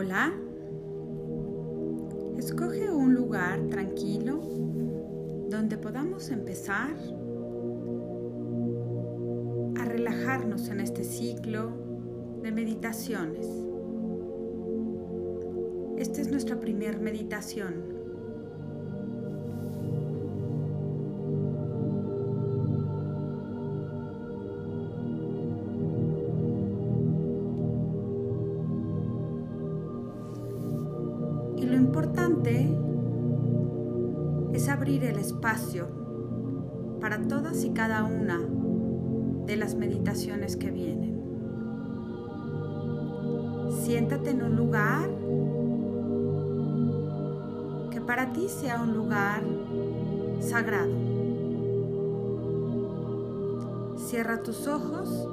Hola. Escoge un lugar tranquilo donde podamos empezar a relajarnos en este ciclo de meditaciones. Esta es nuestra primera meditación. Es abrir el espacio para todas y cada una de las meditaciones que vienen. Siéntate en un lugar que para ti sea un lugar sagrado. Cierra tus ojos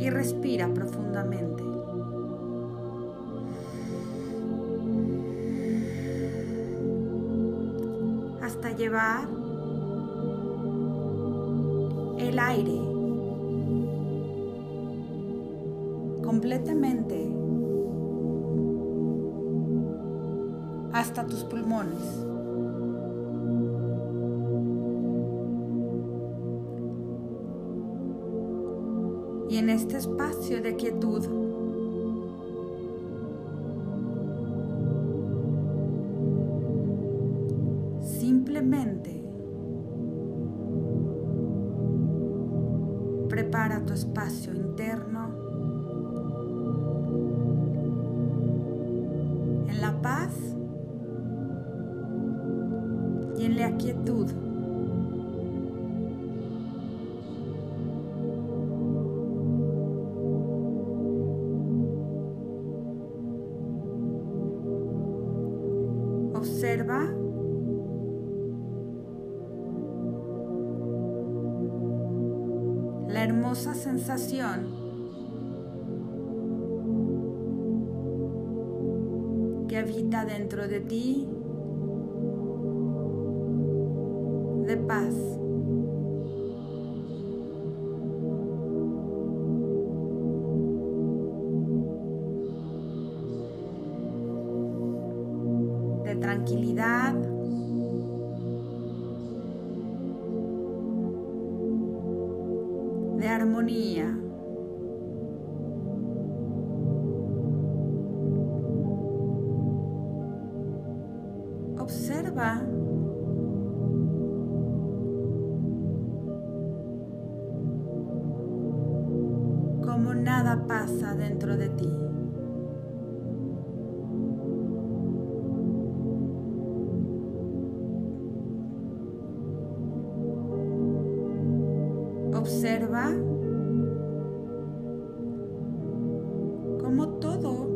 y respira profundamente. Llevar el aire completamente hasta tus pulmones. Y en este espacio de quietud prepara tu espacio interno en la paz y en la quietud. Observa hermosa sensación que habita dentro de ti de paz. de tranquilidad de armonía. Observa cómo nada pasa dentro de ti. Observa cómo todo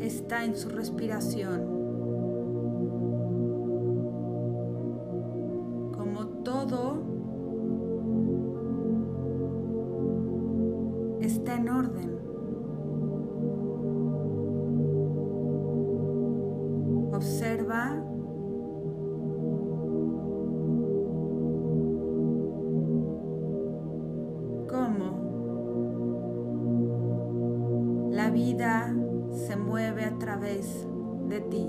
está en su respiración. Como todo está en orden. Observa se mueve a través de ti.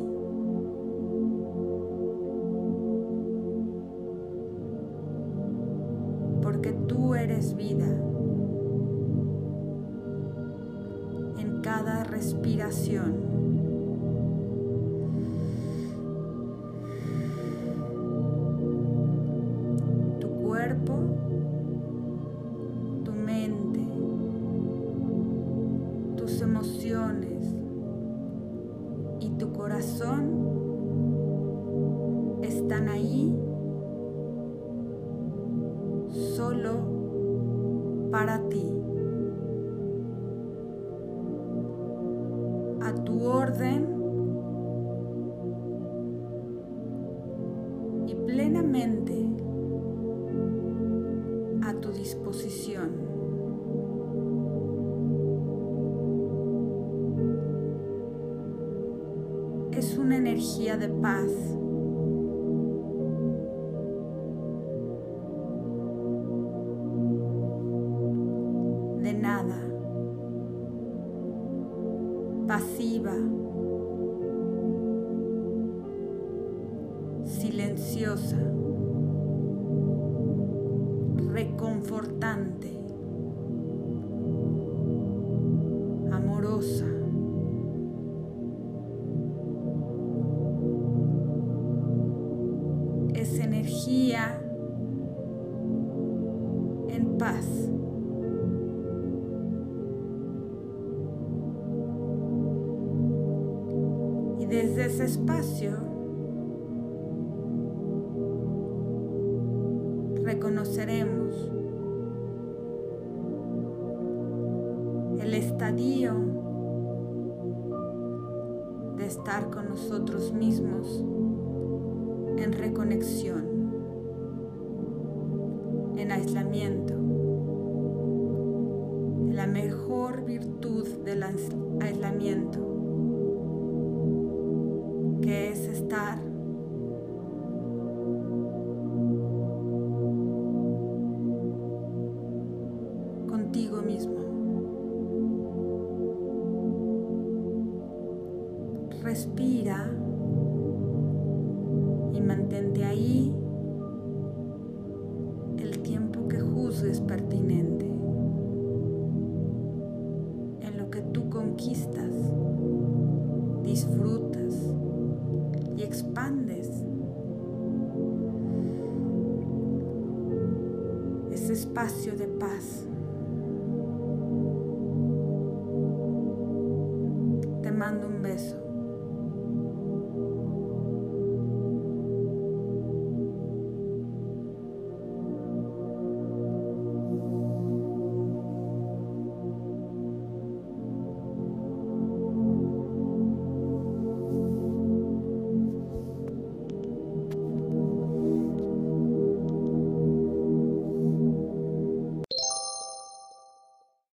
Porque tú eres vida. En cada respiración. Emociones y tu corazón están ahí solo para ti. A tu orden y plenamente a tu disposición. Es una energía de paz. De nada, pasiva, silenciosa, reconfortante, energía en paz. desde ese espacio reconoceremos el estadio de estar con nosotros mismos en reconexión, aislamiento. La mejor virtud del aislamiento que es estar contigo mismo. Respira y mantente ahí espacio de paz. Te mando un beso.